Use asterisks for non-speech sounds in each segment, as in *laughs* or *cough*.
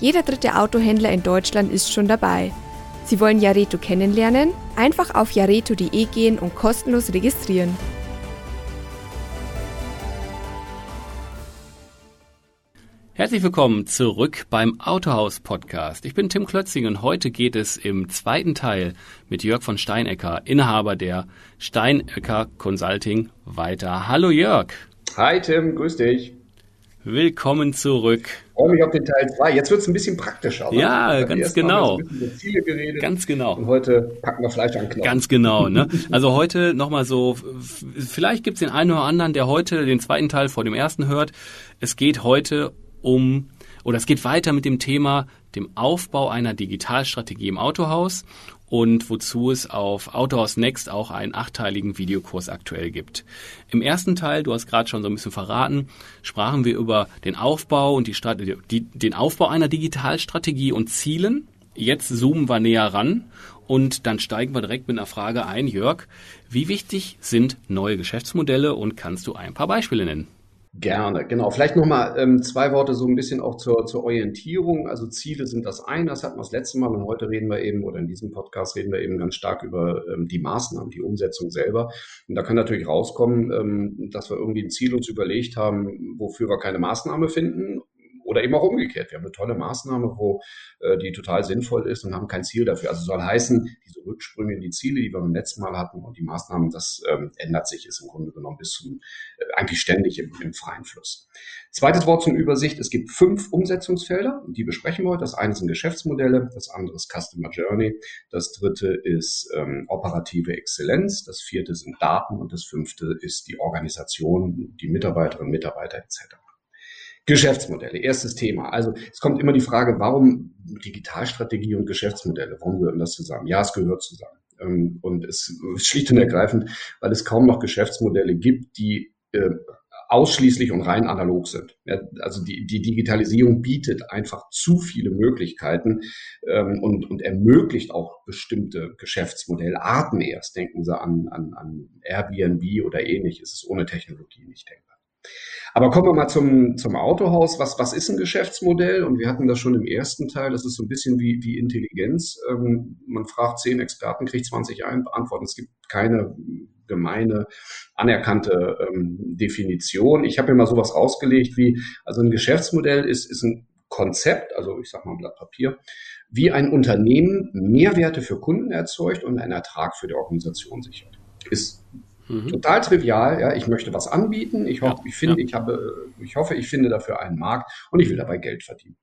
Jeder dritte Autohändler in Deutschland ist schon dabei. Sie wollen Jareto kennenlernen? Einfach auf jareto.de gehen und kostenlos registrieren. Herzlich willkommen zurück beim Autohaus Podcast. Ich bin Tim Klötzing und heute geht es im zweiten Teil mit Jörg von Steinecker, Inhaber der Steinecker Consulting, weiter. Hallo Jörg. Hi Tim, grüß dich. Willkommen zurück. Ich freue mich auf den Teil 2. Jetzt wird es ein bisschen praktischer. Ja, ganz genau. Haben wir Ziele geredet. Ganz genau. Und heute packen wir Fleisch an Knochen. Ganz genau. Ne? Also heute nochmal so, vielleicht gibt es den einen oder anderen, der heute den zweiten Teil vor dem ersten hört. Es geht heute um, oder es geht weiter mit dem Thema dem Aufbau einer Digitalstrategie im Autohaus und wozu es auf Autohaus Next auch einen achteiligen Videokurs aktuell gibt. Im ersten Teil, du hast gerade schon so ein bisschen verraten, sprachen wir über den Aufbau und die, Strategie, die den Aufbau einer Digitalstrategie und Zielen. Jetzt zoomen wir näher ran und dann steigen wir direkt mit einer Frage ein, Jörg. Wie wichtig sind neue Geschäftsmodelle und kannst du ein paar Beispiele nennen? Gerne, genau. Vielleicht nochmal ähm, zwei Worte so ein bisschen auch zur, zur Orientierung. Also Ziele sind das eine, das hatten wir das letzte Mal und heute reden wir eben, oder in diesem Podcast reden wir eben ganz stark über ähm, die Maßnahmen, die Umsetzung selber. Und da kann natürlich rauskommen, ähm, dass wir irgendwie ein Ziel uns überlegt haben, wofür wir keine Maßnahme finden oder eben auch umgekehrt. Wir haben eine tolle Maßnahme, wo äh, die total sinnvoll ist und haben kein Ziel dafür. Also soll heißen, diese Rücksprünge in die Ziele, die wir beim letzten Mal hatten und die Maßnahmen, das ähm, ändert sich, ist im Grunde genommen bis zum äh, eigentlich ständig im, im freien Fluss. Zweites Wort zum Übersicht. Es gibt fünf Umsetzungsfelder, die besprechen wir heute. Das eine sind Geschäftsmodelle, das andere ist Customer Journey, das dritte ist ähm, operative Exzellenz, das vierte sind Daten und das fünfte ist die Organisation, die Mitarbeiterinnen, Mitarbeiter etc. Geschäftsmodelle, erstes Thema. Also es kommt immer die Frage, warum Digitalstrategie und Geschäftsmodelle, warum gehören das zusammen? Ja, es gehört zusammen. Ähm, und es ist schlicht und ergreifend, weil es kaum noch Geschäftsmodelle gibt, die äh, ausschließlich und rein analog sind. also die, die Digitalisierung bietet einfach zu viele Möglichkeiten ähm, und, und ermöglicht auch bestimmte Geschäftsmodellarten erst. Denken Sie an, an, an Airbnb oder ähnliches. ist ohne Technologie nicht denkbar. Aber kommen wir mal zum, zum Autohaus. Was, was ist ein Geschäftsmodell? Und wir hatten das schon im ersten Teil. Das ist so ein bisschen wie, wie Intelligenz. Ähm, man fragt zehn Experten, kriegt 20 Antworten. Es gibt keine gemeine, anerkannte ähm, Definition. Ich habe mir mal sowas rausgelegt wie, also ein Geschäftsmodell ist, ist ein Konzept, also ich sage mal ein Blatt Papier, wie ein Unternehmen Mehrwerte für Kunden erzeugt und einen Ertrag für die Organisation sichert. Ist Mhm. Total trivial, ja. Ich möchte was anbieten. Ich hoffe, ja, ich finde, ja. ich habe, ich hoffe, ich finde dafür einen Markt und ich will dabei Geld verdienen.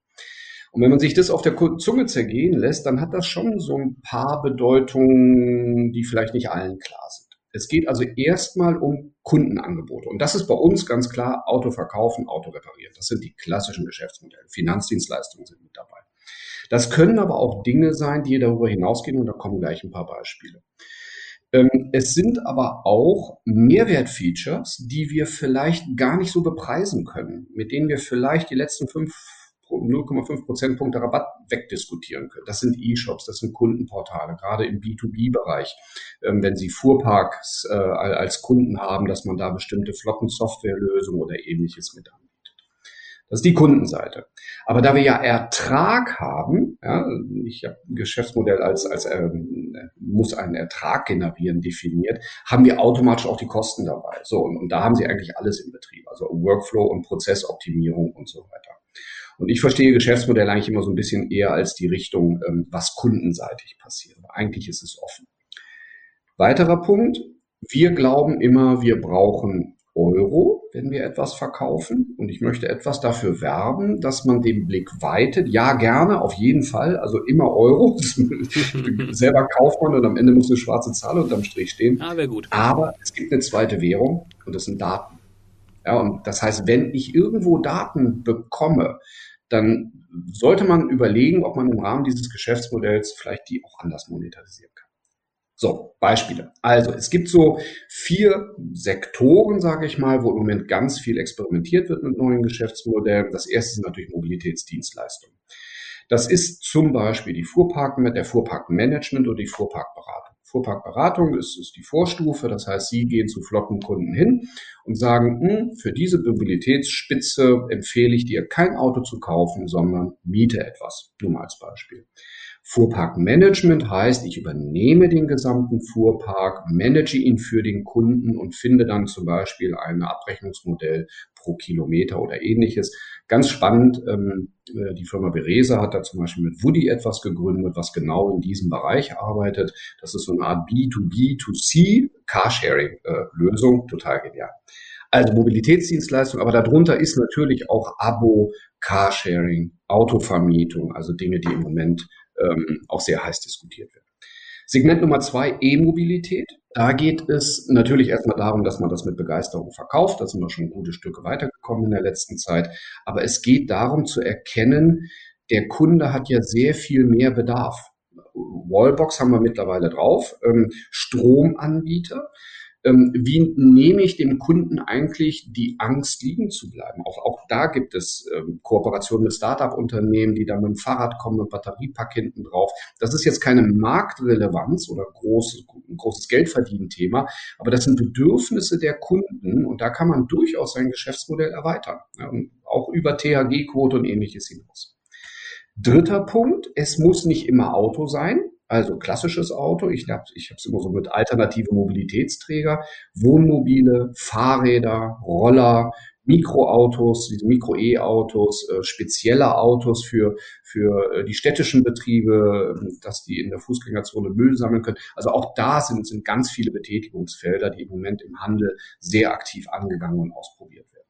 Und wenn man sich das auf der Zunge zergehen lässt, dann hat das schon so ein paar Bedeutungen, die vielleicht nicht allen klar sind. Es geht also erstmal um Kundenangebote. Und das ist bei uns ganz klar Auto verkaufen, Auto reparieren. Das sind die klassischen Geschäftsmodelle. Finanzdienstleistungen sind mit dabei. Das können aber auch Dinge sein, die darüber hinausgehen. Und da kommen gleich ein paar Beispiele. Ähm, es sind aber auch Mehrwertfeatures, die wir vielleicht gar nicht so bepreisen können, mit denen wir vielleicht die letzten 0,5 Prozentpunkte Rabatt wegdiskutieren können. Das sind E-Shops, das sind Kundenportale, gerade im B2B-Bereich. Ähm, wenn Sie Fuhrparks äh, als Kunden haben, dass man da bestimmte Flottensoftwarelösungen oder ähnliches mit anbietet. Das ist die Kundenseite. Aber da wir ja Ertrag haben, ja, ich habe ein Geschäftsmodell als, als ähm, muss einen Ertrag generieren definiert, haben wir automatisch auch die Kosten dabei. So, und, und da haben Sie eigentlich alles im Betrieb, also Workflow und Prozessoptimierung und so weiter. Und ich verstehe Geschäftsmodell eigentlich immer so ein bisschen eher als die Richtung, ähm, was kundenseitig passiert. Aber eigentlich ist es offen. Weiterer Punkt. Wir glauben immer, wir brauchen Euro, wenn wir etwas verkaufen. Und ich möchte etwas dafür werben, dass man den Blick weitet. Ja, gerne, auf jeden Fall. Also immer Euro. *laughs* *laughs* selber kauft man und am Ende muss eine schwarze Zahl unterm Strich stehen. Ah, gut. Aber es gibt eine zweite Währung und das sind Daten. Ja, und das heißt, wenn ich irgendwo Daten bekomme, dann sollte man überlegen, ob man im Rahmen dieses Geschäftsmodells vielleicht die auch anders monetarisieren kann. So, Beispiele. Also es gibt so vier Sektoren, sage ich mal, wo im Moment ganz viel experimentiert wird mit neuen Geschäftsmodellen. Das erste sind natürlich Mobilitätsdienstleistungen. Das ist zum Beispiel die Fuhrparken mit der Fuhrparkmanagement oder die Fuhrparkberatung. Fuhrparkberatung ist, ist die Vorstufe, das heißt, Sie gehen zu Flottenkunden hin und sagen, hm, für diese Mobilitätsspitze empfehle ich dir kein Auto zu kaufen, sondern miete etwas. Nur mal als Beispiel. Fuhrparkmanagement heißt, ich übernehme den gesamten Fuhrpark, manage ihn für den Kunden und finde dann zum Beispiel ein Abrechnungsmodell pro Kilometer oder ähnliches. Ganz spannend, ähm, äh, die Firma Beresa hat da zum Beispiel mit Woody etwas gegründet, was genau in diesem Bereich arbeitet. Das ist so eine Art B2B2C Carsharing-Lösung, äh, total genial. Also Mobilitätsdienstleistung, aber darunter ist natürlich auch Abo, Carsharing, Autovermietung, also Dinge, die im Moment ähm, auch sehr heiß diskutiert wird. Segment Nummer zwei, E-Mobilität. Da geht es natürlich erstmal darum, dass man das mit Begeisterung verkauft. Da sind wir schon gute Stücke weitergekommen in der letzten Zeit. Aber es geht darum zu erkennen, der Kunde hat ja sehr viel mehr Bedarf. Wallbox haben wir mittlerweile drauf, ähm, Stromanbieter. Ähm, wie nehme ich dem Kunden eigentlich die Angst, liegen zu bleiben? Auch, auch da gibt es ähm, Kooperationen mit Start-up-Unternehmen, die dann mit dem Fahrrad kommen, mit Batteriepack hinten drauf. Das ist jetzt keine Marktrelevanz oder groß, ein großes Geldverdienen-Thema, aber das sind Bedürfnisse der Kunden und da kann man durchaus sein Geschäftsmodell erweitern. Ja, auch über THG-Quote und ähnliches hinaus. Dritter Punkt, es muss nicht immer Auto sein. Also klassisches Auto, ich habe es immer so mit alternative Mobilitätsträger, Wohnmobile, Fahrräder, Roller, Mikroautos, diese Mikro-E-Autos, äh, spezielle Autos für, für äh, die städtischen Betriebe, dass die in der Fußgängerzone Müll sammeln können. Also auch da sind, sind ganz viele Betätigungsfelder, die im Moment im Handel sehr aktiv angegangen und ausprobiert werden.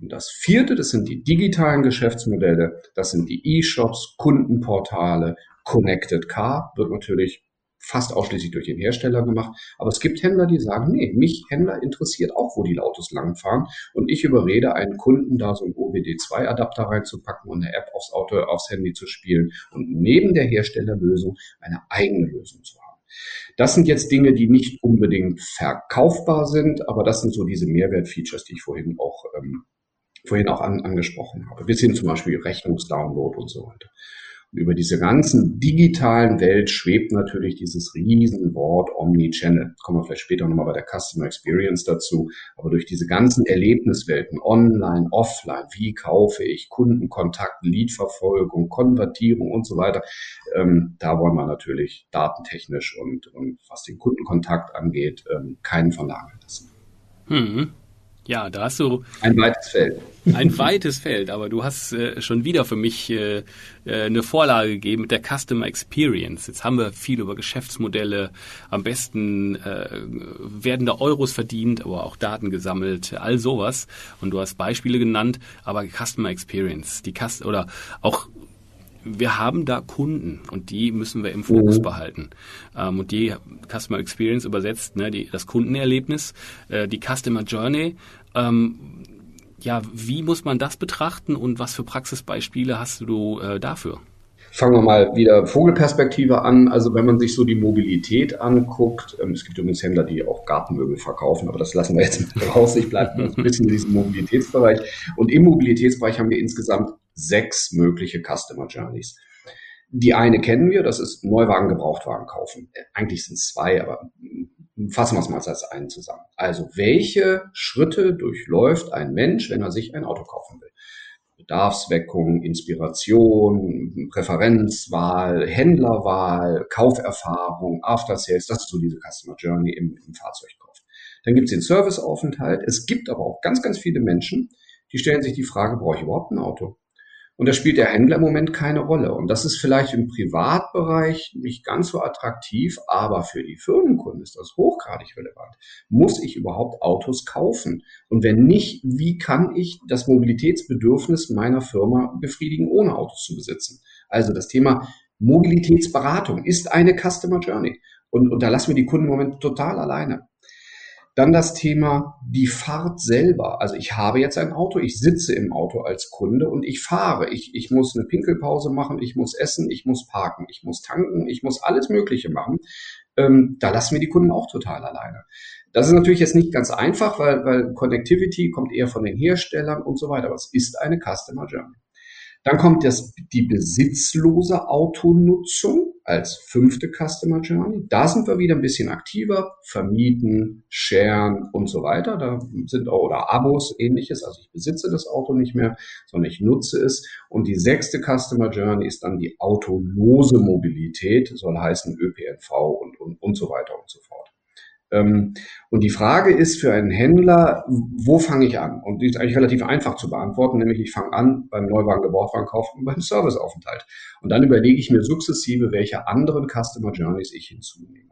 Und das vierte, das sind die digitalen Geschäftsmodelle, das sind die E-Shops, Kundenportale, Connected Car wird natürlich fast ausschließlich durch den Hersteller gemacht. Aber es gibt Händler, die sagen, nee, mich Händler interessiert auch, wo die Autos langfahren. Und ich überrede einen Kunden, da so einen OBD2-Adapter reinzupacken und eine App aufs Auto, aufs Handy zu spielen und neben der Herstellerlösung eine eigene Lösung zu haben. Das sind jetzt Dinge, die nicht unbedingt verkaufbar sind, aber das sind so diese Mehrwertfeatures, die ich vorhin auch, ähm, vorhin auch an, angesprochen habe. Wir sehen zum Beispiel Rechnungsdownload und so weiter. Und über diese ganzen digitalen Welt schwebt natürlich dieses Riesenwort Omnichannel. Kommen wir vielleicht später nochmal bei der Customer Experience dazu. Aber durch diese ganzen Erlebniswelten, online, offline, wie kaufe ich, Kundenkontakt, Leadverfolgung, Konvertierung und so weiter, ähm, da wollen wir natürlich datentechnisch und, und was den Kundenkontakt angeht, ähm, keinen verlagern lassen. Hm. Ja, da hast du ein weites Feld. Ein weites Feld, aber du hast äh, schon wieder für mich äh, äh, eine Vorlage gegeben mit der Customer Experience. Jetzt haben wir viel über Geschäftsmodelle, am besten äh, werden da Euros verdient, aber auch Daten gesammelt, all sowas. Und du hast Beispiele genannt, aber Customer Experience, die Cust oder auch wir haben da Kunden und die müssen wir im Fokus mhm. behalten. Ähm, und die Customer Experience übersetzt ne, die, das Kundenerlebnis, äh, die Customer Journey. Ähm, ja, wie muss man das betrachten und was für Praxisbeispiele hast du äh, dafür? Fangen wir mal wieder Vogelperspektive an. Also wenn man sich so die Mobilität anguckt, ähm, es gibt übrigens Händler, die auch Gartenmöbel verkaufen, aber das lassen wir jetzt mal *laughs* raus. Ich bleibe ein bisschen in diesem Mobilitätsbereich. Und im Mobilitätsbereich haben wir insgesamt sechs mögliche Customer Journeys. Die eine kennen wir, das ist Neuwagen, Gebrauchtwagen kaufen. Äh, eigentlich sind es zwei, aber fassen wir es mal als einen zusammen. Also welche Schritte durchläuft ein Mensch, wenn er sich ein Auto kaufen will? Bedarfsweckung, Inspiration, Präferenzwahl, Händlerwahl, Kauferfahrung, After Sales, das ist so diese Customer Journey im, im Fahrzeugkauf. Dann gibt es den Serviceaufenthalt. Es gibt aber auch ganz, ganz viele Menschen, die stellen sich die Frage, brauche ich überhaupt ein Auto? Und da spielt der Händler im Moment keine Rolle. Und das ist vielleicht im Privatbereich nicht ganz so attraktiv, aber für die Firmenkunden ist das hochgradig relevant. Muss ich überhaupt Autos kaufen? Und wenn nicht, wie kann ich das Mobilitätsbedürfnis meiner Firma befriedigen, ohne Autos zu besitzen? Also das Thema Mobilitätsberatung ist eine Customer Journey. Und, und da lassen wir die Kunden im Moment total alleine. Dann das Thema die Fahrt selber. Also ich habe jetzt ein Auto, ich sitze im Auto als Kunde und ich fahre. Ich, ich muss eine Pinkelpause machen, ich muss essen, ich muss parken, ich muss tanken, ich muss alles Mögliche machen. Ähm, da lassen wir die Kunden auch total alleine. Das ist natürlich jetzt nicht ganz einfach, weil, weil Connectivity kommt eher von den Herstellern und so weiter. Aber es ist eine Customer Journey. Dann kommt das, die besitzlose Autonutzung als fünfte Customer Journey. Da sind wir wieder ein bisschen aktiver, vermieten, sharen und so weiter. Da sind auch, oder Abos, ähnliches. Also ich besitze das Auto nicht mehr, sondern ich nutze es. Und die sechste Customer Journey ist dann die autolose Mobilität, soll heißen ÖPNV und, und, und so weiter und so fort. Ähm, und die Frage ist für einen Händler, wo fange ich an? Und die ist eigentlich relativ einfach zu beantworten, nämlich ich fange an beim Neuwagen, Gebrauchtwagenkauf und beim Serviceaufenthalt. Und dann überlege ich mir sukzessive, welche anderen Customer Journeys ich hinzunehme.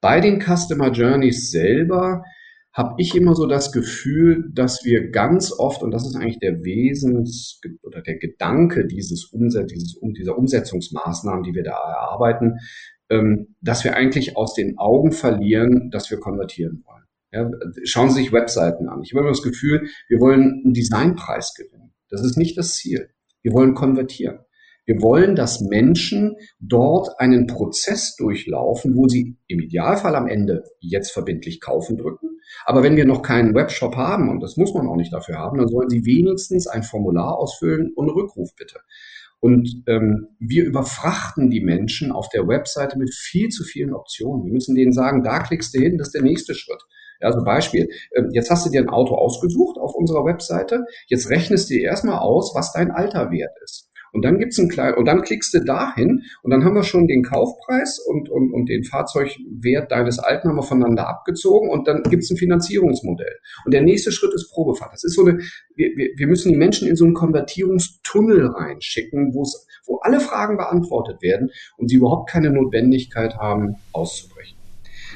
Bei den Customer Journeys selber habe ich immer so das Gefühl, dass wir ganz oft, und das ist eigentlich der Wesens oder der Gedanke dieses Umset dieses, dieser Umsetzungsmaßnahmen, die wir da erarbeiten, dass wir eigentlich aus den Augen verlieren, dass wir konvertieren wollen. Ja, schauen Sie sich Webseiten an. Ich habe immer das Gefühl, wir wollen einen Designpreis gewinnen. Das ist nicht das Ziel. Wir wollen konvertieren. Wir wollen, dass Menschen dort einen Prozess durchlaufen, wo sie im Idealfall am Ende jetzt verbindlich kaufen drücken. Aber wenn wir noch keinen Webshop haben, und das muss man auch nicht dafür haben, dann sollen sie wenigstens ein Formular ausfüllen und Rückruf bitte. Und ähm, wir überfrachten die Menschen auf der Webseite mit viel zu vielen Optionen. Wir müssen denen sagen, da klickst du hin, das ist der nächste Schritt. Ja, also Beispiel, ähm, jetzt hast du dir ein Auto ausgesucht auf unserer Webseite, jetzt rechnest du dir erstmal aus, was dein Alter wert ist. Und dann gibt's einen kleinen, und dann klickst du dahin und dann haben wir schon den Kaufpreis und, und, und den Fahrzeugwert deines Alten haben wir voneinander abgezogen und dann gibt's ein Finanzierungsmodell. Und der nächste Schritt ist Probefahrt. Das ist so eine, wir, wir, wir müssen die Menschen in so einen Konvertierungstunnel reinschicken, wo es, wo alle Fragen beantwortet werden und sie überhaupt keine Notwendigkeit haben, auszubrechen.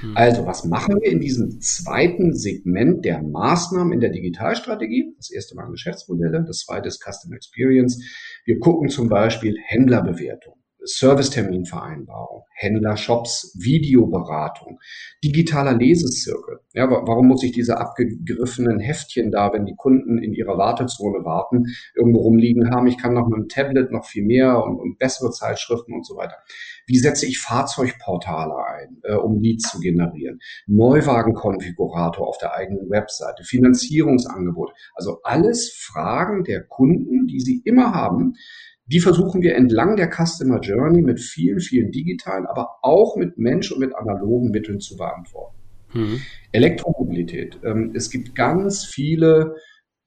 Hm. Also, was machen wir in diesem zweiten Segment der Maßnahmen in der Digitalstrategie? Das erste Mal Geschäftsmodelle, das zweite ist Customer Experience. Wir gucken zum Beispiel Händlerbewertung. Serviceterminvereinbarung, Händlershops, Videoberatung, digitaler Lesezirkel. Ja, warum muss ich diese abgegriffenen Heftchen da, wenn die Kunden in ihrer Wartezone warten, irgendwo rumliegen haben? Ich kann noch mit dem Tablet noch viel mehr und, und bessere Zeitschriften und so weiter. Wie setze ich Fahrzeugportale ein, äh, um Leads zu generieren? Neuwagenkonfigurator auf der eigenen Webseite, Finanzierungsangebot. Also alles Fragen der Kunden, die sie immer haben, die versuchen wir entlang der Customer Journey mit vielen, vielen digitalen, aber auch mit Mensch- und mit analogen Mitteln zu beantworten. Mhm. Elektromobilität. Ähm, es gibt ganz viele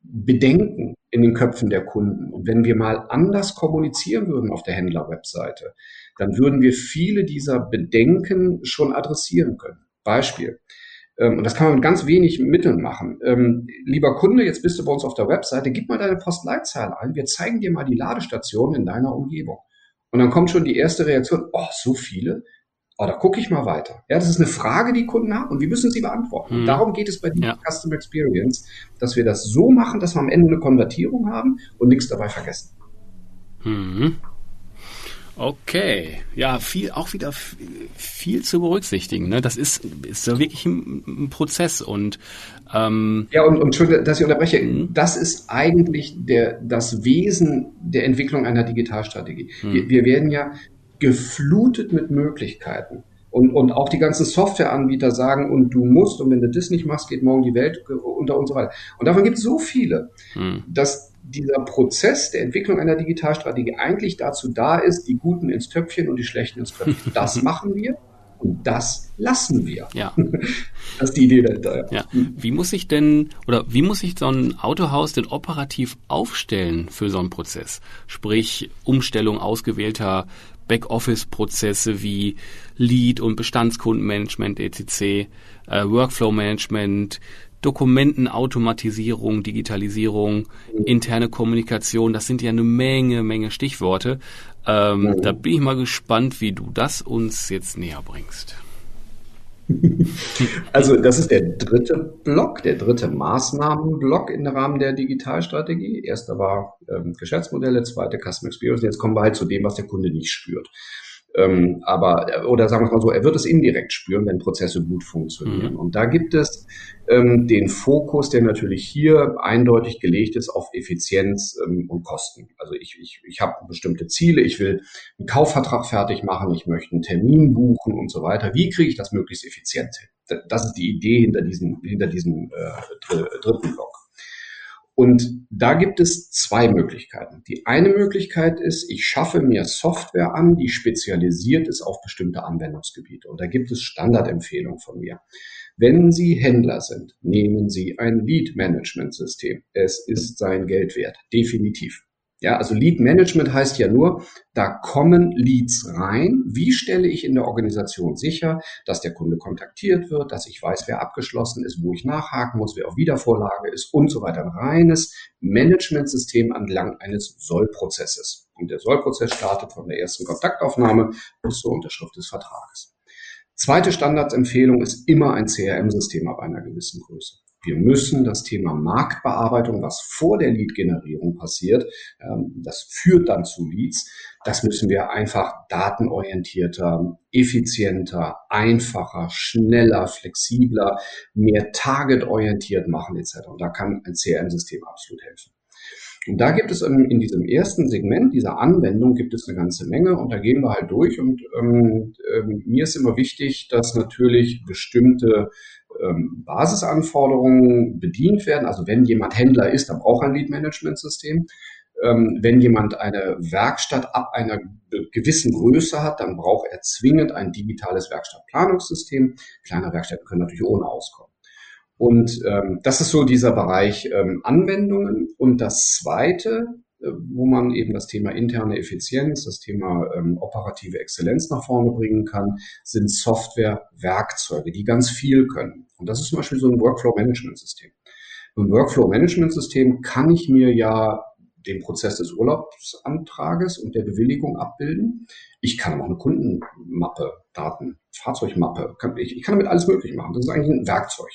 Bedenken in den Köpfen der Kunden. Und wenn wir mal anders kommunizieren würden auf der Händler-Webseite, dann würden wir viele dieser Bedenken schon adressieren können. Beispiel. Ähm, und das kann man mit ganz wenig Mitteln machen. Ähm, lieber Kunde, jetzt bist du bei uns auf der Webseite, gib mal deine Postleitzahl ein. Wir zeigen dir mal die Ladestationen in deiner Umgebung. Und dann kommt schon die erste Reaktion, oh, so viele? Oh, da gucke ich mal weiter. Ja, das ist eine Frage, die Kunden haben und wir müssen sie beantworten. Mhm. Darum geht es bei der ja. Customer Experience, dass wir das so machen, dass wir am Ende eine Konvertierung haben und nichts dabei vergessen. Mhm. Okay, ja, viel, auch wieder viel zu berücksichtigen. Ne? Das ist, ist ja wirklich ein, ein Prozess und ähm, ja und, und Entschuldigung, dass ich unterbreche. Mhm. Das ist eigentlich der das Wesen der Entwicklung einer Digitalstrategie. Mhm. Wir, wir werden ja geflutet mit Möglichkeiten. Und, und auch die ganzen Softwareanbieter sagen, und du musst, und wenn du das nicht machst, geht morgen die Welt unter und so weiter. Und davon gibt es so viele, hm. dass dieser Prozess der Entwicklung einer Digitalstrategie eigentlich dazu da ist, die Guten ins Töpfchen und die Schlechten ins Köpfchen. *laughs* Das machen wir und das lassen wir. Ja. *laughs* Das ist die Idee dahinter. Ja. Wie muss ich denn oder wie muss sich so ein Autohaus denn operativ aufstellen für so einen Prozess? Sprich Umstellung ausgewählter Backoffice-Prozesse wie Lead- und Bestandskundenmanagement etc., äh, Workflow-Management, Dokumentenautomatisierung, Digitalisierung, interne Kommunikation, das sind ja eine Menge, Menge Stichworte. Ähm, ja. Da bin ich mal gespannt, wie du das uns jetzt näher bringst. *laughs* Also das ist der dritte Block, der dritte Maßnahmenblock im Rahmen der Digitalstrategie. Erster war ähm, Geschäftsmodelle, zweite Customer Experience. Jetzt kommen wir halt zu dem, was der Kunde nicht spürt. Ähm, aber, oder sagen wir es mal so, er wird es indirekt spüren, wenn Prozesse gut funktionieren. Mhm. Und da gibt es ähm, den Fokus, der natürlich hier eindeutig gelegt ist auf Effizienz ähm, und Kosten. Also ich, ich, ich habe bestimmte Ziele, ich will einen Kaufvertrag fertig machen, ich möchte einen Termin buchen und so weiter. Wie kriege ich das möglichst effizient hin? Das ist die Idee hinter diesem, hinter diesem äh, dritten Block. Und da gibt es zwei Möglichkeiten. Die eine Möglichkeit ist, ich schaffe mir Software an, die spezialisiert ist auf bestimmte Anwendungsgebiete. Und da gibt es Standardempfehlungen von mir. Wenn Sie Händler sind, nehmen Sie ein Lead-Management-System. Es ist sein Geld wert, definitiv. Ja, also Lead Management heißt ja nur, da kommen Leads rein. Wie stelle ich in der Organisation sicher, dass der Kunde kontaktiert wird, dass ich weiß, wer abgeschlossen ist, wo ich nachhaken muss, wer auf Wiedervorlage ist und so weiter. Ein reines Managementsystem entlang eines Sollprozesses. Und der Sollprozess startet von der ersten Kontaktaufnahme bis zur Unterschrift des Vertrages. Zweite Standardsempfehlung ist immer ein CRM-System ab einer gewissen Größe. Wir müssen das Thema Marktbearbeitung, was vor der Lead-Generierung passiert, ähm, das führt dann zu Leads. Das müssen wir einfach datenorientierter, effizienter, einfacher, schneller, flexibler, mehr targetorientiert machen etc. Und da kann ein CRM-System absolut helfen. Und da gibt es in diesem ersten Segment dieser Anwendung gibt es eine ganze Menge und da gehen wir halt durch und ähm, äh, mir ist immer wichtig, dass natürlich bestimmte ähm, Basisanforderungen bedient werden. Also wenn jemand Händler ist, dann braucht er ein Lead-Management-System. Ähm, wenn jemand eine Werkstatt ab einer gewissen Größe hat, dann braucht er zwingend ein digitales Werkstattplanungssystem. Kleine Werkstätten können natürlich ohne auskommen. Und ähm, das ist so dieser Bereich ähm, Anwendungen. Und das Zweite, wo man eben das Thema interne Effizienz, das Thema ähm, operative Exzellenz nach vorne bringen kann, sind Software-Werkzeuge, die ganz viel können. Und das ist zum Beispiel so ein Workflow-Management-System. Ein Workflow-Management-System kann ich mir ja den Prozess des Urlaubsantrages und der Bewilligung abbilden. Ich kann aber auch eine Kundenmappe, Daten, Fahrzeugmappe, ich, ich kann damit alles möglich machen. Das ist eigentlich ein Werkzeug.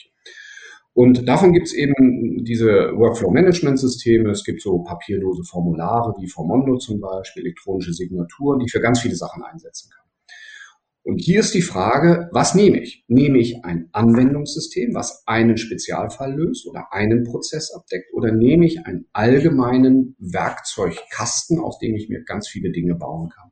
Und davon gibt es eben diese Workflow-Management-Systeme. Es gibt so papierlose Formulare wie Formondo zum Beispiel, elektronische Signaturen, die ich für ganz viele Sachen einsetzen kann. Und hier ist die Frage, was nehme ich? Nehme ich ein Anwendungssystem, was einen Spezialfall löst oder einen Prozess abdeckt, oder nehme ich einen allgemeinen Werkzeugkasten, aus dem ich mir ganz viele Dinge bauen kann?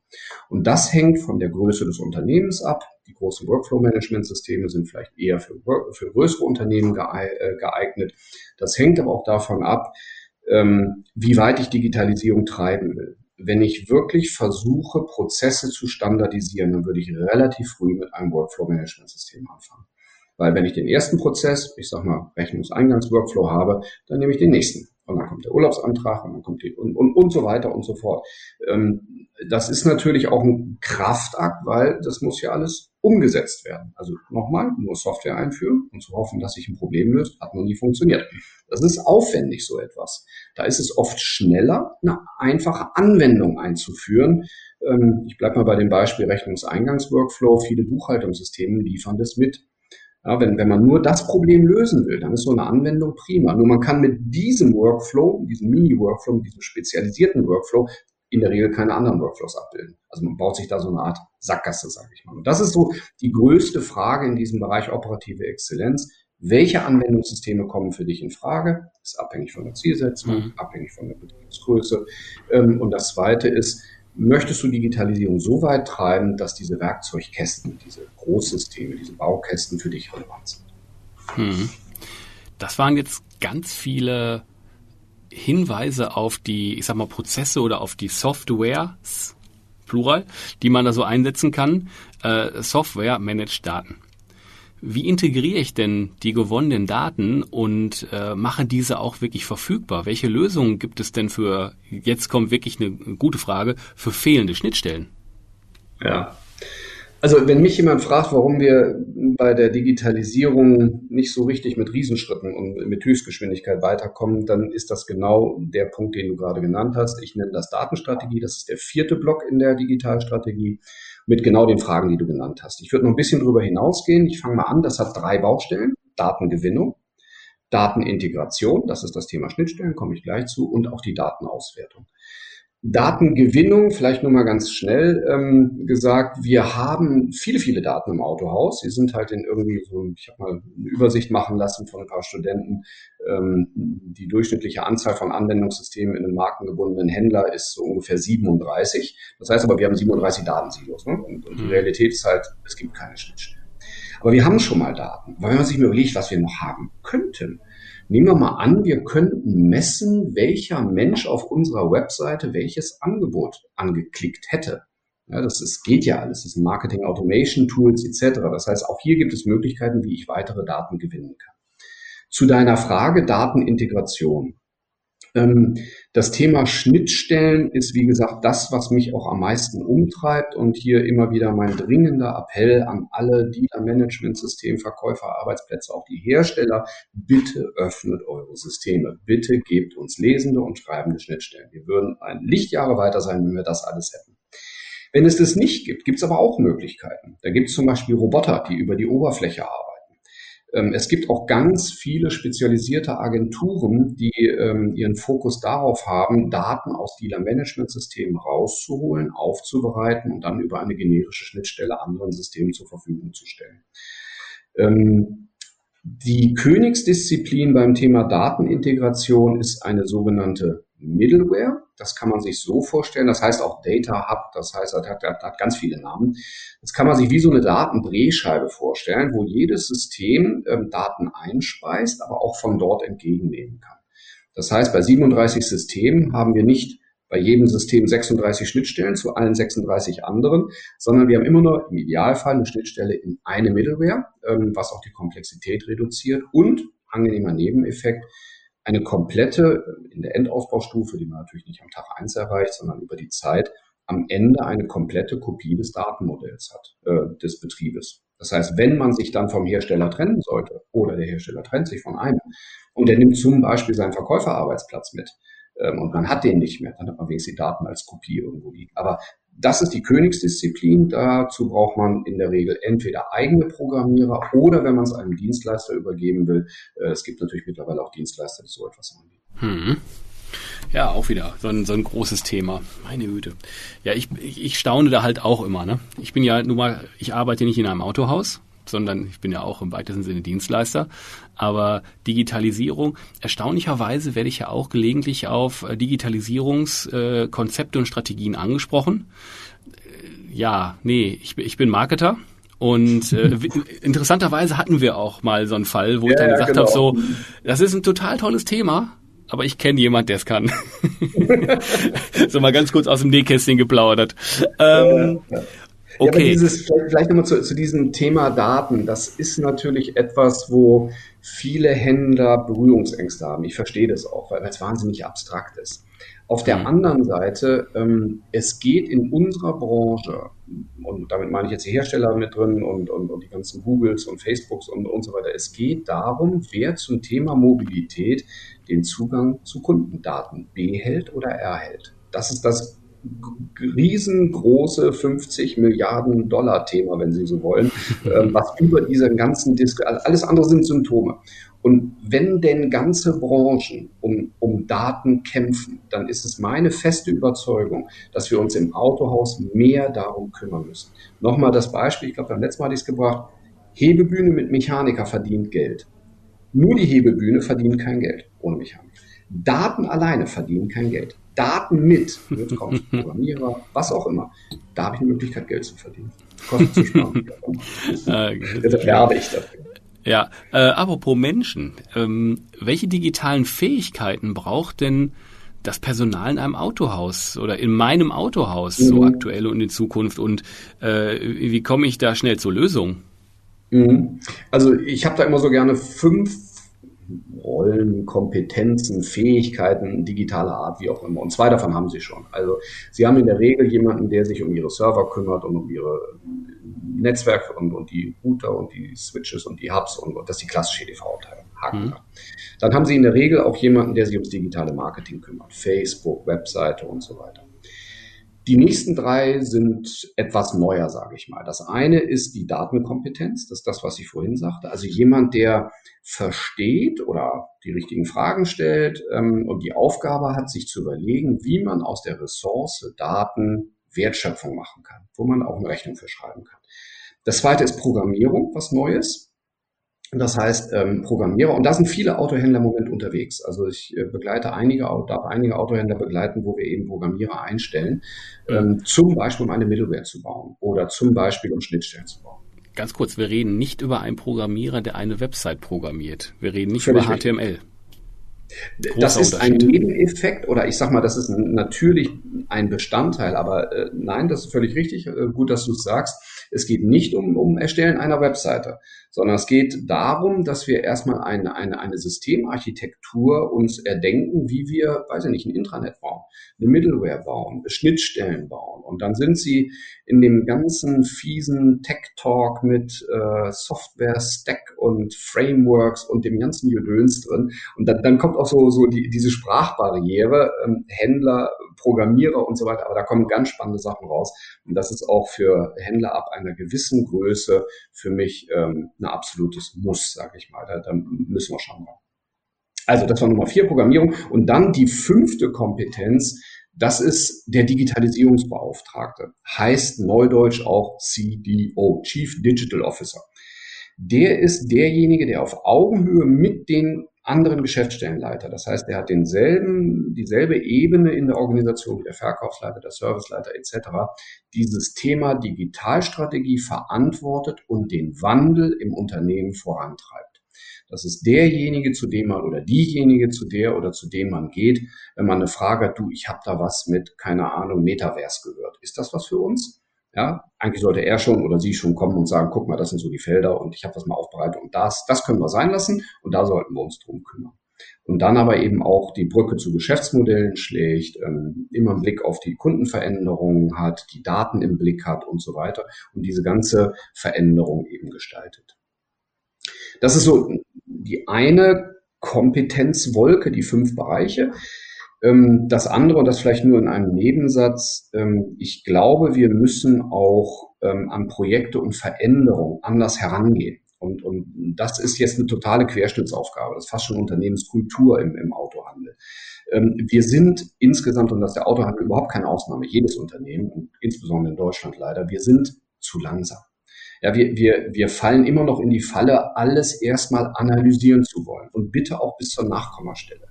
Und das hängt von der Größe des Unternehmens ab. Die großen Workflow-Management-Systeme sind vielleicht eher für, für größere Unternehmen äh, geeignet. Das hängt aber auch davon ab, ähm, wie weit ich Digitalisierung treiben will wenn ich wirklich versuche, Prozesse zu standardisieren, dann würde ich relativ früh mit einem Workflow-Management-System anfangen. Weil wenn ich den ersten Prozess, ich sag mal Rechnungseingangs-Workflow habe, dann nehme ich den nächsten. Und dann kommt der Urlaubsantrag und dann kommt die und, und, und so weiter und so fort. Ähm, das ist natürlich auch ein Kraftakt, weil das muss ja alles umgesetzt werden. Also nochmal, nur Software einführen und zu hoffen, dass sich ein Problem löst, hat noch nie funktioniert. Das ist aufwendig, so etwas. Da ist es oft schneller, eine einfache Anwendung einzuführen. Ähm, ich bleibe mal bei dem Beispiel Rechnungseingangsworkflow. Viele Buchhaltungssysteme liefern das mit. Ja, wenn, wenn man nur das Problem lösen will, dann ist so eine Anwendung prima. Nur man kann mit diesem Workflow, diesem Mini-Workflow, mit diesem spezialisierten Workflow in der Regel keine anderen Workflows abbilden. Also man baut sich da so eine Art Sackgasse, sage ich mal. Und das ist so die größte Frage in diesem Bereich operative Exzellenz. Welche Anwendungssysteme kommen für dich in Frage? Das ist abhängig von der Zielsetzung, mhm. abhängig von der Betriebsgröße. Ähm, und das Zweite ist, möchtest du Digitalisierung so weit treiben, dass diese Werkzeugkästen, diese Großsysteme, diese Baukästen für dich relevant sind. Hm. Das waren jetzt ganz viele Hinweise auf die, ich sag mal, Prozesse oder auf die Softwares, Plural, die man da so einsetzen kann. Äh, Software managt Daten. Wie integriere ich denn die gewonnenen Daten und äh, mache diese auch wirklich verfügbar? Welche Lösungen gibt es denn für, jetzt kommt wirklich eine gute Frage, für fehlende Schnittstellen? Ja. Also wenn mich jemand fragt, warum wir bei der Digitalisierung nicht so richtig mit Riesenschritten und mit Höchstgeschwindigkeit weiterkommen, dann ist das genau der Punkt, den du gerade genannt hast. Ich nenne das Datenstrategie. Das ist der vierte Block in der Digitalstrategie mit genau den Fragen, die du genannt hast. Ich würde noch ein bisschen drüber hinausgehen. Ich fange mal an. Das hat drei Baustellen. Datengewinnung, Datenintegration, das ist das Thema Schnittstellen, komme ich gleich zu, und auch die Datenauswertung. Datengewinnung, vielleicht nur mal ganz schnell ähm, gesagt, wir haben viele, viele Daten im Autohaus. Sie sind halt in irgendwie so, ich habe mal eine Übersicht machen lassen von ein paar Studenten. Ähm, die durchschnittliche Anzahl von Anwendungssystemen in einem markengebundenen Händler ist so ungefähr 37. Das heißt aber, wir haben 37 Datensilos. Ne? Und, und die mhm. Realität ist halt, es gibt keine Schnittstellen. Aber wir haben schon mal Daten. Weil wenn man sich mal überlegt, was wir noch haben könnten, Nehmen wir mal an, wir könnten messen, welcher Mensch auf unserer Webseite welches Angebot angeklickt hätte. Ja, das ist, geht ja alles. Das sind Marketing Automation Tools etc. Das heißt, auch hier gibt es Möglichkeiten, wie ich weitere Daten gewinnen kann. Zu deiner Frage Datenintegration. Ähm, das Thema Schnittstellen ist, wie gesagt, das, was mich auch am meisten umtreibt und hier immer wieder mein dringender Appell an alle Dealer-Management-System, Verkäufer, Arbeitsplätze, auch die Hersteller, bitte öffnet eure Systeme. Bitte gebt uns lesende und schreibende Schnittstellen. Wir würden ein Lichtjahre weiter sein, wenn wir das alles hätten. Wenn es das nicht gibt, gibt es aber auch Möglichkeiten. Da gibt es zum Beispiel Roboter, die über die Oberfläche arbeiten. Ähm, es gibt auch ganz viele spezialisierte Agenturen, die ähm, ihren Fokus darauf haben, Daten aus Dealer-Management-Systemen rauszuholen, aufzubereiten und dann über eine generische Schnittstelle anderen Systemen zur Verfügung zu stellen. Ähm, die Königsdisziplin beim Thema Datenintegration ist eine sogenannte Middleware. Das kann man sich so vorstellen. Das heißt auch Data Hub. Das heißt, das hat, das hat ganz viele Namen. Das kann man sich wie so eine Datendrehscheibe vorstellen, wo jedes System ähm, Daten einspeist, aber auch von dort entgegennehmen kann. Das heißt, bei 37 Systemen haben wir nicht bei jedem System 36 Schnittstellen zu allen 36 anderen, sondern wir haben immer nur im Idealfall eine Schnittstelle in eine Middleware, ähm, was auch die Komplexität reduziert und angenehmer Nebeneffekt, eine komplette, in der Endausbaustufe, die man natürlich nicht am Tag eins erreicht, sondern über die Zeit, am Ende eine komplette Kopie des Datenmodells hat, äh, des Betriebes. Das heißt, wenn man sich dann vom Hersteller trennen sollte oder der Hersteller trennt sich von einem und er nimmt zum Beispiel seinen Verkäuferarbeitsplatz mit ähm, und man hat den nicht mehr, dann hat man wenigstens die Daten als Kopie irgendwo liegen. Aber das ist die Königsdisziplin. Dazu braucht man in der Regel entweder eigene Programmierer oder wenn man es einem Dienstleister übergeben will. Äh, es gibt natürlich mittlerweile auch Dienstleister, die so etwas anbieten. Hm. Ja, auch wieder so ein, so ein großes Thema. Meine Güte. Ja, ich, ich staune da halt auch immer. Ne? Ich bin ja nun mal, ich arbeite nicht in einem Autohaus, sondern ich bin ja auch im weitesten Sinne Dienstleister. Aber Digitalisierung, erstaunlicherweise werde ich ja auch gelegentlich auf äh, Digitalisierungskonzepte und Strategien angesprochen. Äh, ja, nee, ich, ich bin Marketer. Und äh, *laughs* interessanterweise hatten wir auch mal so einen Fall, wo ja, ich dann gesagt genau. habe, so, das ist ein total tolles Thema, aber ich kenne jemand, der es kann. *laughs* *laughs* so mal ganz kurz aus dem Nähkästchen geplaudert. Ähm, ja, ja. Okay. Ja, aber dieses, vielleicht nochmal zu, zu diesem Thema Daten, das ist natürlich etwas, wo viele Händler Berührungsängste haben. Ich verstehe das auch, weil es wahnsinnig abstrakt ist. Auf der mhm. anderen Seite, ähm, es geht in unserer Branche, und damit meine ich jetzt die Hersteller mit drin und, und, und die ganzen Googles und Facebooks und, und so weiter, es geht darum, wer zum Thema Mobilität den Zugang zu Kundendaten behält oder erhält. Das ist das riesengroße 50 Milliarden Dollar Thema, wenn Sie so wollen, ähm, *laughs* was über diesen ganzen Disk, alles andere sind Symptome. Und wenn denn ganze Branchen um, um Daten kämpfen, dann ist es meine feste Überzeugung, dass wir uns im Autohaus mehr darum kümmern müssen. Nochmal das Beispiel, ich glaube, beim letzten Mal hatte ich es gebracht, Hebebühne mit Mechaniker verdient Geld. Nur die Hebebühne verdient kein Geld ohne Mechaniker. Daten alleine verdienen kein Geld. Daten mit, jetzt kommt *laughs* Programmierer, was auch immer, da habe ich eine Möglichkeit, Geld zu verdienen. Kosten zu sparen. *laughs* Deshalb werbe ich dafür. Ja, äh, apropos Menschen, ähm, welche digitalen Fähigkeiten braucht denn das Personal in einem Autohaus oder in meinem Autohaus mhm. so aktuell und in Zukunft und äh, wie komme ich da schnell zur Lösung? Mhm. Also ich habe da immer so gerne fünf Rollen, Kompetenzen, Fähigkeiten digitaler Art, wie auch immer. Und zwei davon haben sie schon. Also sie haben in der Regel jemanden, der sich um ihre Server kümmert und um ihre Netzwerke und, und die Router und die Switches und die Hubs und, und das ist die klassische EDV-Abteilung. Mhm. Dann haben sie in der Regel auch jemanden, der sich ums digitale Marketing kümmert. Facebook, Webseite und so weiter. Die nächsten drei sind etwas neuer, sage ich mal. Das eine ist die Datenkompetenz, das ist das, was ich vorhin sagte. Also jemand, der versteht oder die richtigen Fragen stellt ähm, und die Aufgabe hat, sich zu überlegen, wie man aus der Ressource Daten Wertschöpfung machen kann, wo man auch eine Rechnung für schreiben kann. Das zweite ist Programmierung, was Neues. Das heißt, ähm, Programmierer, und da sind viele Autohändler im Moment unterwegs. Also ich äh, begleite einige, darf einige Autohändler begleiten, wo wir eben Programmierer einstellen, ähm, zum Beispiel um eine Middleware zu bauen oder zum Beispiel um Schnittstellen zu bauen. Ganz kurz, wir reden nicht über einen Programmierer, der eine Website programmiert. Wir reden nicht Völlig über HTML. Richtig. Das ist ein Nebeneffekt oder ich sag mal, das ist natürlich ein Bestandteil, aber äh, nein, das ist völlig richtig. Äh, gut, dass du es sagst. Es geht nicht um, um Erstellen einer Webseite, sondern es geht darum, dass wir erstmal eine, eine, eine Systemarchitektur uns erdenken, wie wir, weiß ich nicht, ein Intranet bauen, eine Middleware bauen, Schnittstellen bauen. Und dann sind sie in dem ganzen fiesen Tech-Talk mit äh, Software-Stack und Frameworks und dem ganzen Gedöns drin. Und dann, dann kommt auch so, so die, diese Sprachbarriere, ähm, Händler, Programmierer und so weiter. Aber da kommen ganz spannende Sachen raus. Und das ist auch für Händler ab einer gewissen Größe für mich ähm, ein absolutes Muss, sage ich mal. Da, da müssen wir schauen. Also das war Nummer vier, Programmierung. Und dann die fünfte Kompetenz, das ist der Digitalisierungsbeauftragte. Heißt neudeutsch auch CDO, Chief Digital Officer. Der ist derjenige, der auf Augenhöhe mit den anderen Geschäftsstellenleiter. Das heißt, er hat denselben, dieselbe Ebene in der Organisation wie der Verkaufsleiter, der Serviceleiter etc. Dieses Thema Digitalstrategie verantwortet und den Wandel im Unternehmen vorantreibt. Das ist derjenige, zu dem man oder diejenige, zu der oder zu dem man geht, wenn man eine Frage hat, du, ich habe da was mit, keine Ahnung, Metaverse gehört. Ist das was für uns? Ja, eigentlich sollte er schon oder sie schon kommen und sagen, guck mal, das sind so die Felder und ich habe das mal aufbereitet und das, das können wir sein lassen und da sollten wir uns drum kümmern. Und dann aber eben auch die Brücke zu Geschäftsmodellen schlägt, ähm, immer einen Blick auf die Kundenveränderungen hat, die Daten im Blick hat und so weiter und diese ganze Veränderung eben gestaltet. Das ist so die eine Kompetenzwolke, die fünf Bereiche. Ähm, das andere, und das vielleicht nur in einem Nebensatz, ähm, ich glaube, wir müssen auch ähm, an Projekte und Veränderungen anders herangehen. Und, und das ist jetzt eine totale Querschnittsaufgabe. Das ist fast schon Unternehmenskultur im, im Autohandel. Wir sind insgesamt, und das ist der Autohandel überhaupt keine Ausnahme, jedes Unternehmen, insbesondere in Deutschland leider, wir sind zu langsam. Ja, wir, wir, wir fallen immer noch in die Falle, alles erstmal analysieren zu wollen und bitte auch bis zur Nachkommastelle.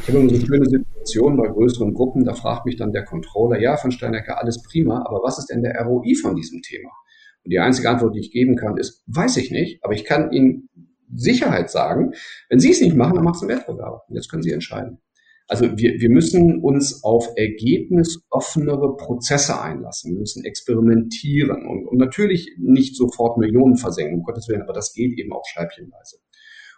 Ich habe immer so schöne Situation bei größeren Gruppen, da fragt mich dann der Controller, ja, von Steinecker, alles prima, aber was ist denn der ROI von diesem Thema? Und die einzige Antwort, die ich geben kann, ist, weiß ich nicht, aber ich kann Ihnen Sicherheit sagen, wenn Sie es nicht machen, dann macht es einen Wettbewerber. Und jetzt können Sie entscheiden. Also wir, wir müssen uns auf ergebnisoffenere Prozesse einlassen. Wir müssen experimentieren und, und natürlich nicht sofort Millionen versenken, um Gottes Willen, aber das geht eben auch scheibchenweise.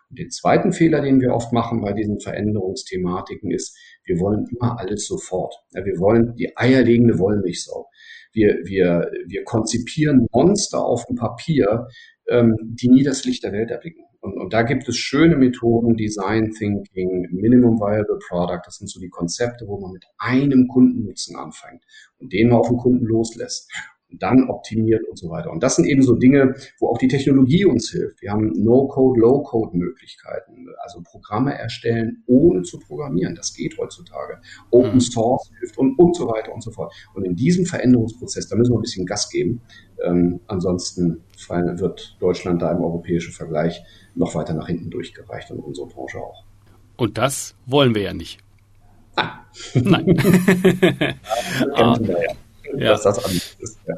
Und den zweiten Fehler, den wir oft machen bei diesen Veränderungsthematiken, ist, wir wollen immer alles sofort. Ja, wir wollen die eierlegende Wollmilchsau. Wir, wir, wir konzipieren Monster auf dem Papier, ähm, die nie das Licht der Welt erblicken. Und, und da gibt es schöne Methoden, Design Thinking, Minimum Viable Product, das sind so die Konzepte, wo man mit einem Kundennutzen anfängt und den mal auf den Kunden loslässt und dann optimiert und so weiter. Und das sind eben so Dinge, wo auch die Technologie uns hilft. Wir haben No-Code, Low-Code-Möglichkeiten, also Programme erstellen, ohne zu programmieren. Das geht heutzutage. Open mhm. Source hilft und, und so weiter und so fort. Und in diesem Veränderungsprozess, da müssen wir ein bisschen Gas geben. Ähm, ansonsten wird Deutschland da im europäischen Vergleich noch weiter nach hinten durchgereicht und unsere Branche auch. Und das wollen wir ja nicht. Ah. Nein. ah, *laughs* *laughs* ja. Das ist. Ja.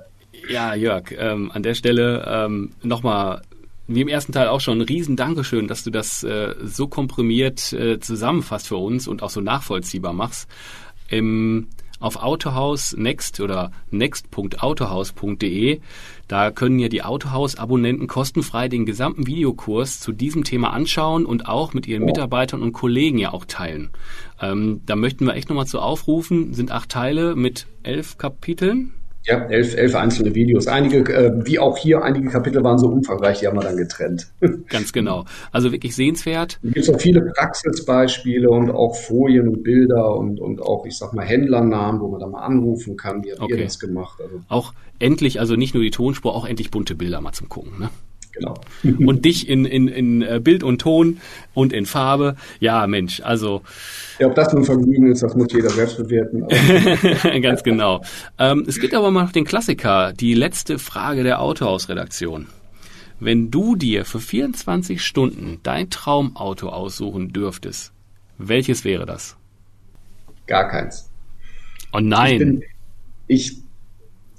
Ja, Jörg, ähm, an der Stelle ähm, nochmal, wie im ersten Teil auch schon, ein riesen Dankeschön, dass du das äh, so komprimiert äh, zusammenfasst für uns und auch so nachvollziehbar machst. Im auf Autohaus Next oder next.autohaus.de. Da können ja die Autohaus-Abonnenten kostenfrei den gesamten Videokurs zu diesem Thema anschauen und auch mit ihren Mitarbeitern und Kollegen ja auch teilen. Ähm, da möchten wir echt nochmal zu aufrufen, sind acht Teile mit elf Kapiteln. Ja, elf, elf einzelne Videos. Einige, äh, wie auch hier, einige Kapitel waren so umfangreich, die haben wir dann getrennt. *laughs* Ganz genau. Also wirklich sehenswert. Es gibt auch viele Praxisbeispiele und auch Folien und Bilder und, und auch, ich sag mal, Händlernamen, wo man da mal anrufen kann. Wie habt okay. ihr das gemacht? Also, auch endlich, also nicht nur die Tonspur, auch endlich bunte Bilder mal zum Gucken. Ne? Genau. und dich in, in, in äh, Bild und Ton und in Farbe. Ja, Mensch, also. Ja, ob das nun Vergnügen ist, das muss jeder selbst bewerten. *laughs* Ganz genau. Ähm, es gibt aber mal noch den Klassiker, die letzte Frage der Autohausredaktion. Wenn du dir für 24 Stunden dein Traumauto aussuchen dürftest, welches wäre das? Gar keins. Oh nein. Ich bin, ich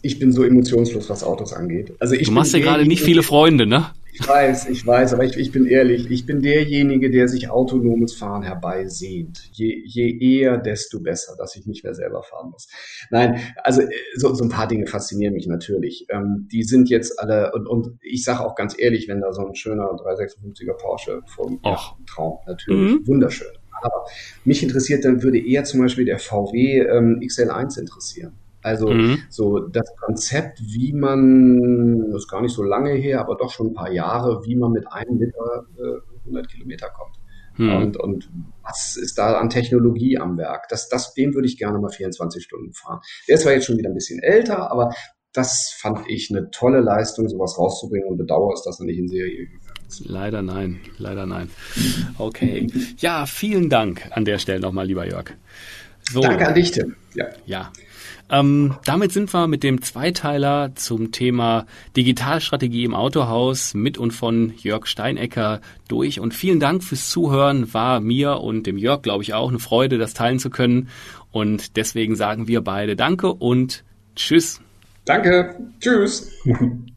ich bin so emotionslos, was Autos angeht. Also ich du machst ja gerade nicht viele Freunde, ne? Ich weiß, ich weiß, aber ich, ich bin ehrlich, ich bin derjenige, der sich autonomes Fahren herbeisehnt. Je, je eher, desto besser, dass ich nicht mehr selber fahren muss. Nein, also äh, so, so ein paar Dinge faszinieren mich natürlich. Ähm, die sind jetzt alle, und, und ich sage auch ganz ehrlich, wenn da so ein schöner 356er Porsche vom ja, Traum, natürlich, mhm. wunderschön. Aber mich interessiert dann, würde eher zum Beispiel der VW ähm, XL1 interessieren. Also mhm. so das Konzept, wie man, das ist gar nicht so lange her, aber doch schon ein paar Jahre, wie man mit einem Liter äh, 100 Kilometer kommt. Mhm. Und, und was ist da an Technologie am Werk? Das, das, den würde ich gerne mal 24 Stunden fahren. Der ist zwar jetzt schon wieder ein bisschen älter, aber das fand ich eine tolle Leistung, sowas rauszubringen und bedauere es, dass er nicht in Serie gegangen ist. Leider nein, leider nein. Okay. Ja, vielen Dank an der Stelle nochmal, lieber Jörg. So. Danke an dich, Tim. Ja. ja. Ähm, damit sind wir mit dem Zweiteiler zum Thema Digitalstrategie im Autohaus mit und von Jörg Steinecker durch. Und vielen Dank fürs Zuhören. War mir und dem Jörg, glaube ich, auch eine Freude, das teilen zu können. Und deswegen sagen wir beide Danke und Tschüss. Danke. Tschüss. *laughs*